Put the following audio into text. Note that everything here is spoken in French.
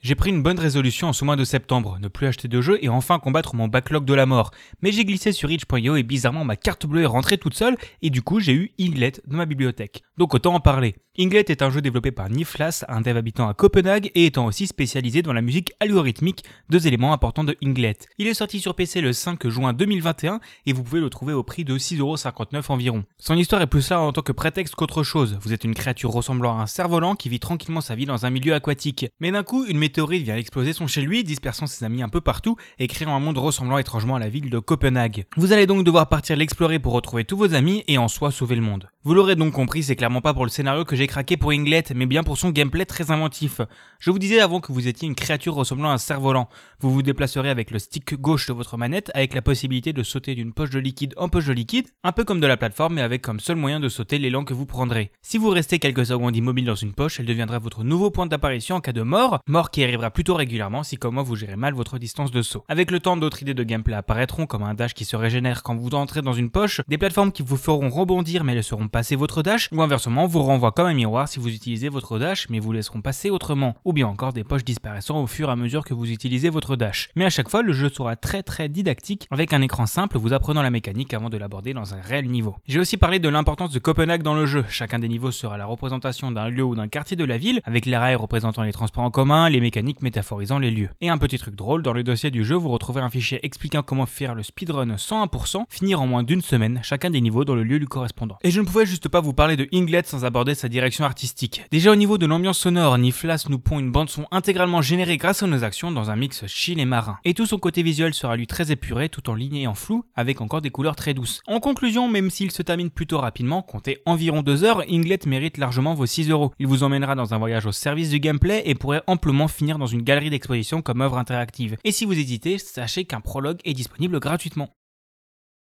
J'ai pris une bonne résolution en ce mois de septembre, ne plus acheter de jeux et enfin combattre mon backlog de la mort. Mais j'ai glissé sur itch.io et bizarrement ma carte bleue est rentrée toute seule et du coup j'ai eu Inglet dans ma bibliothèque. Donc autant en parler. Inglet est un jeu développé par Niflas, un dev habitant à Copenhague et étant aussi spécialisé dans la musique algorithmique, deux éléments importants de Inglet. Il est sorti sur PC le 5 juin 2021 et vous pouvez le trouver au prix de 6,59€ environ. Son histoire est plus là en tant que prétexte qu'autre chose. Vous êtes une créature ressemblant à un cerf-volant qui vit tranquillement sa vie dans un milieu aquatique. Mais d'un coup, une météorite vient exploser son chez lui, dispersant ses amis un peu partout et créant un monde ressemblant étrangement à la ville de Copenhague. Vous allez donc devoir partir l'explorer pour retrouver tous vos amis et en soi sauver le monde. Vous l'aurez donc compris, c'est clairement pas pour le scénario que j'ai craqué pour Inglet, mais bien pour son gameplay très inventif. Je vous disais avant que vous étiez une créature ressemblant à un cerf-volant. Vous vous déplacerez avec le stick gauche de votre manette, avec la possibilité de sauter d'une poche de liquide en poche de liquide, un peu comme de la plateforme, mais avec comme seul moyen de sauter l'élan que vous prendrez. Si vous restez quelques secondes immobile dans une poche, elle deviendra votre nouveau point d'apparition en cas de mort, arrivera plutôt régulièrement si comme moi vous gérez mal votre distance de saut. Avec le temps, d'autres idées de gameplay apparaîtront, comme un dash qui se régénère quand vous entrez dans une poche, des plateformes qui vous feront rebondir mais laisseront passer votre dash, ou inversement vous renvoient comme un miroir si vous utilisez votre dash mais vous laisseront passer autrement, ou bien encore des poches disparaissant au fur et à mesure que vous utilisez votre dash. Mais à chaque fois, le jeu sera très très didactique avec un écran simple vous apprenant la mécanique avant de l'aborder dans un réel niveau. J'ai aussi parlé de l'importance de Copenhague dans le jeu. Chacun des niveaux sera la représentation d'un lieu ou d'un quartier de la ville, avec les rails représentant les transports en commun, les mécaniques métaphorisant les lieux. Et un petit truc drôle, dans le dossier du jeu, vous retrouverez un fichier expliquant comment faire le speedrun 101%, finir en moins d'une semaine chacun des niveaux dans le lieu lui correspondant. Et je ne pouvais juste pas vous parler de Inglet sans aborder sa direction artistique. Déjà au niveau de l'ambiance sonore, Niflas nous pond une bande son intégralement générée grâce à nos actions dans un mix chill et marin. Et tout son côté visuel sera lui très épuré tout en ligné et en flou, avec encore des couleurs très douces. En conclusion, même s'il se termine plutôt rapidement, comptez environ 2 heures, Inglet mérite largement vos 6 euros. Il vous emmènera dans un voyage au service du gameplay et pourrait amplement finir dans une galerie d'exposition comme œuvre interactive. Et si vous hésitez, sachez qu'un prologue est disponible gratuitement.